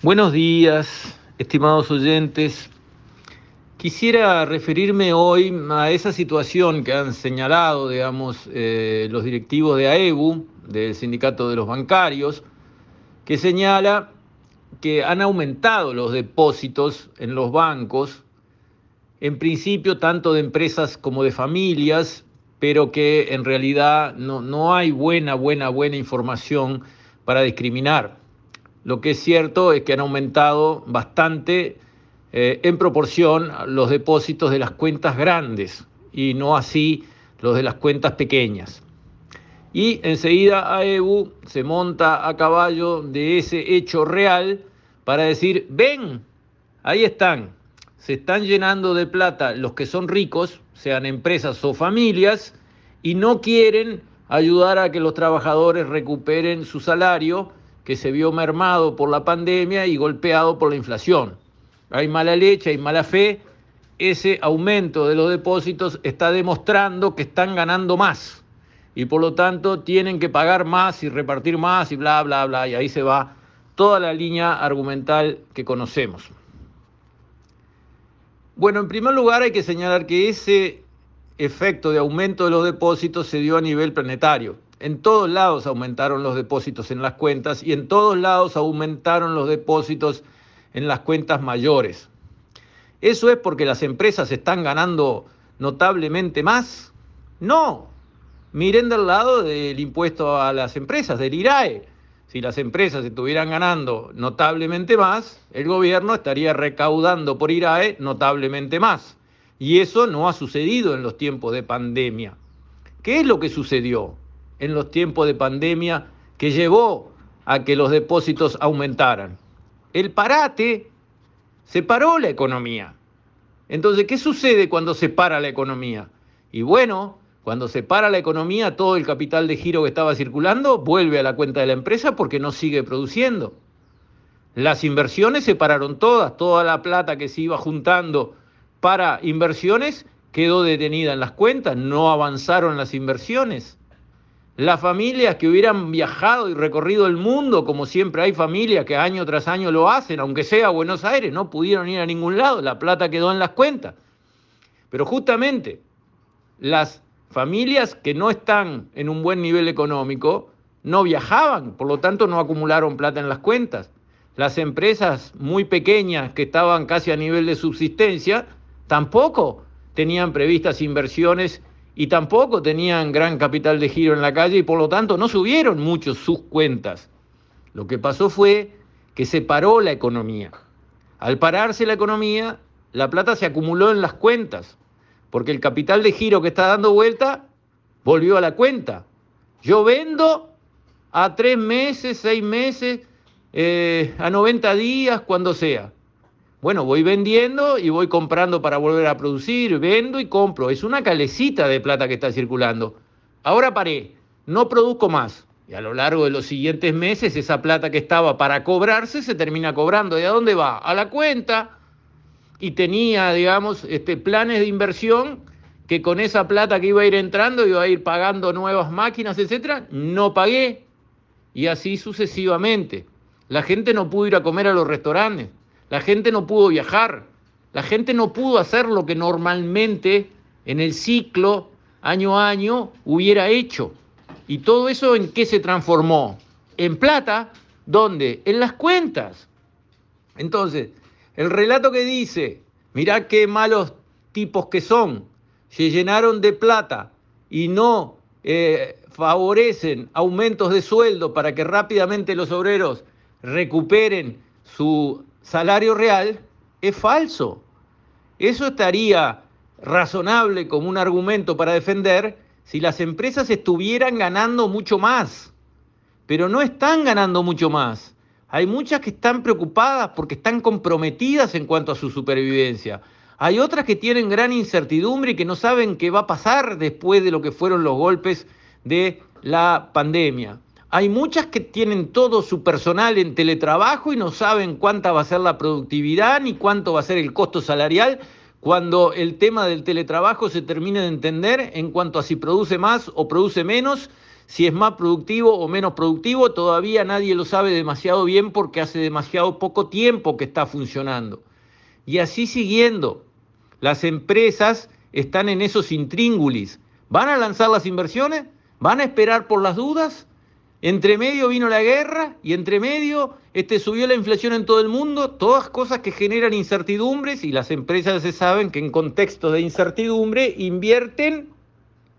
Buenos días, estimados oyentes. Quisiera referirme hoy a esa situación que han señalado, digamos, eh, los directivos de AEBU, del Sindicato de los Bancarios, que señala que han aumentado los depósitos en los bancos, en principio tanto de empresas como de familias, pero que en realidad no, no hay buena, buena, buena información para discriminar. Lo que es cierto es que han aumentado bastante eh, en proporción los depósitos de las cuentas grandes y no así los de las cuentas pequeñas. Y enseguida AEBU se monta a caballo de ese hecho real para decir, ven, ahí están, se están llenando de plata los que son ricos, sean empresas o familias, y no quieren ayudar a que los trabajadores recuperen su salario que se vio mermado por la pandemia y golpeado por la inflación. Hay mala leche, hay mala fe. Ese aumento de los depósitos está demostrando que están ganando más y por lo tanto tienen que pagar más y repartir más y bla, bla, bla. Y ahí se va toda la línea argumental que conocemos. Bueno, en primer lugar hay que señalar que ese efecto de aumento de los depósitos se dio a nivel planetario. En todos lados aumentaron los depósitos en las cuentas y en todos lados aumentaron los depósitos en las cuentas mayores. ¿Eso es porque las empresas están ganando notablemente más? No. Miren del lado del impuesto a las empresas, del IRAE. Si las empresas estuvieran ganando notablemente más, el gobierno estaría recaudando por IRAE notablemente más. Y eso no ha sucedido en los tiempos de pandemia. ¿Qué es lo que sucedió? En los tiempos de pandemia que llevó a que los depósitos aumentaran. El parate separó la economía. Entonces, ¿qué sucede cuando se para la economía? Y bueno, cuando se para la economía, todo el capital de giro que estaba circulando vuelve a la cuenta de la empresa porque no sigue produciendo. Las inversiones se pararon todas, toda la plata que se iba juntando para inversiones quedó detenida en las cuentas, no avanzaron las inversiones. Las familias que hubieran viajado y recorrido el mundo, como siempre hay familias que año tras año lo hacen, aunque sea Buenos Aires, no pudieron ir a ningún lado, la plata quedó en las cuentas. Pero justamente las familias que no están en un buen nivel económico no viajaban, por lo tanto no acumularon plata en las cuentas. Las empresas muy pequeñas que estaban casi a nivel de subsistencia tampoco tenían previstas inversiones y tampoco tenían gran capital de giro en la calle y por lo tanto no subieron mucho sus cuentas. Lo que pasó fue que se paró la economía. Al pararse la economía, la plata se acumuló en las cuentas, porque el capital de giro que está dando vuelta volvió a la cuenta. Yo vendo a tres meses, seis meses, eh, a 90 días, cuando sea. Bueno, voy vendiendo y voy comprando para volver a producir, vendo y compro. Es una calecita de plata que está circulando. Ahora paré, no produzco más. Y a lo largo de los siguientes meses esa plata que estaba para cobrarse se termina cobrando. ¿Y a dónde va? A la cuenta. Y tenía, digamos, este, planes de inversión que con esa plata que iba a ir entrando iba a ir pagando nuevas máquinas, etcétera, no pagué. Y así sucesivamente. La gente no pudo ir a comer a los restaurantes la gente no pudo viajar, la gente no pudo hacer lo que normalmente en el ciclo año a año hubiera hecho. ¿Y todo eso en qué se transformó? En plata, ¿dónde? En las cuentas. Entonces, el relato que dice, mirá qué malos tipos que son, se llenaron de plata y no eh, favorecen aumentos de sueldo para que rápidamente los obreros recuperen su salario real es falso. Eso estaría razonable como un argumento para defender si las empresas estuvieran ganando mucho más. Pero no están ganando mucho más. Hay muchas que están preocupadas porque están comprometidas en cuanto a su supervivencia. Hay otras que tienen gran incertidumbre y que no saben qué va a pasar después de lo que fueron los golpes de la pandemia. Hay muchas que tienen todo su personal en teletrabajo y no saben cuánta va a ser la productividad ni cuánto va a ser el costo salarial cuando el tema del teletrabajo se termine de entender en cuanto a si produce más o produce menos, Si es más productivo o menos productivo, todavía nadie lo sabe demasiado bien porque hace demasiado poco tiempo que está funcionando. Y así siguiendo, las empresas están en esos intríngulis. ¿Van a lanzar las inversiones? ¿Van a esperar por las dudas? Entre medio vino la guerra y entre medio este, subió la inflación en todo el mundo, todas cosas que generan incertidumbres y las empresas se saben que en contextos de incertidumbre invierten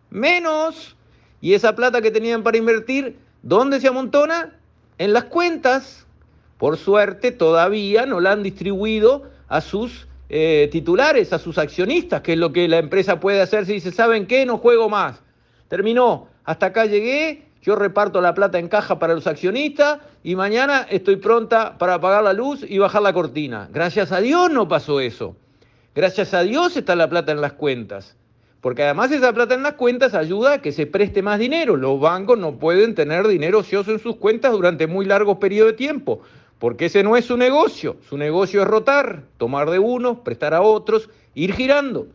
menos. Y esa plata que tenían para invertir, ¿dónde se amontona? En las cuentas. Por suerte todavía no la han distribuido a sus eh, titulares, a sus accionistas, que es lo que la empresa puede hacer si dice, ¿saben qué? No juego más. Terminó, hasta acá llegué, yo reparto la plata en caja para los accionistas y mañana estoy pronta para apagar la luz y bajar la cortina. Gracias a Dios no pasó eso. Gracias a Dios está la plata en las cuentas. Porque además esa plata en las cuentas ayuda a que se preste más dinero. Los bancos no pueden tener dinero ocioso en sus cuentas durante muy largos periodos de tiempo, porque ese no es su negocio. Su negocio es rotar, tomar de unos, prestar a otros, ir girando.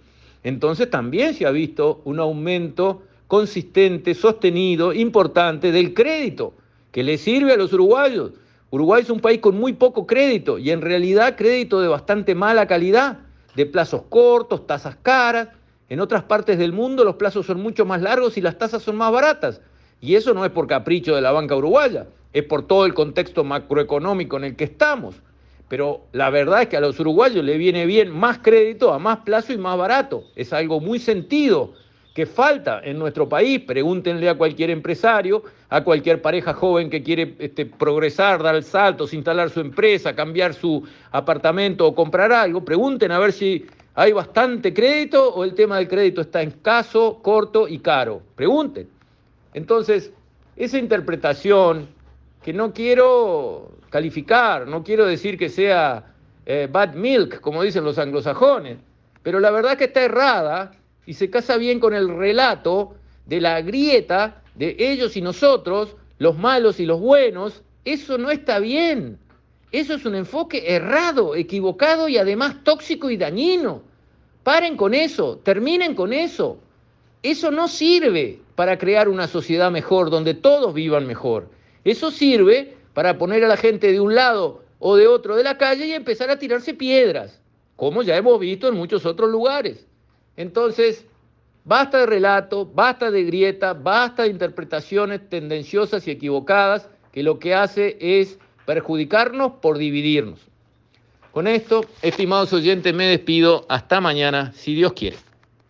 Entonces también se ha visto un aumento consistente, sostenido, importante del crédito, que le sirve a los uruguayos. Uruguay es un país con muy poco crédito y en realidad crédito de bastante mala calidad, de plazos cortos, tasas caras en otras partes del mundo los plazos son mucho más largos y las tasas son más baratas. Y eso no es por capricho de la banca uruguaya, es por todo el contexto macroeconómico en el que estamos. Pero la verdad es que a los uruguayos le viene bien más crédito a más plazo y más barato. Es algo muy sentido que falta en nuestro país. Pregúntenle a cualquier empresario, a cualquier pareja joven que quiere este, progresar, dar el salto, instalar su empresa, cambiar su apartamento o comprar algo. Pregunten a ver si ¿Hay bastante crédito o el tema del crédito está escaso, corto y caro? Pregunten. Entonces, esa interpretación que no quiero calificar, no quiero decir que sea eh, bad milk, como dicen los anglosajones, pero la verdad que está errada y se casa bien con el relato de la grieta de ellos y nosotros, los malos y los buenos. Eso no está bien. Eso es un enfoque errado, equivocado y además tóxico y dañino. Paren con eso, terminen con eso. Eso no sirve para crear una sociedad mejor, donde todos vivan mejor. Eso sirve para poner a la gente de un lado o de otro de la calle y empezar a tirarse piedras, como ya hemos visto en muchos otros lugares. Entonces, basta de relato, basta de grieta, basta de interpretaciones tendenciosas y equivocadas que lo que hace es perjudicarnos por dividirnos. Con esto, estimados oyentes, me despido. Hasta mañana, si Dios quiere.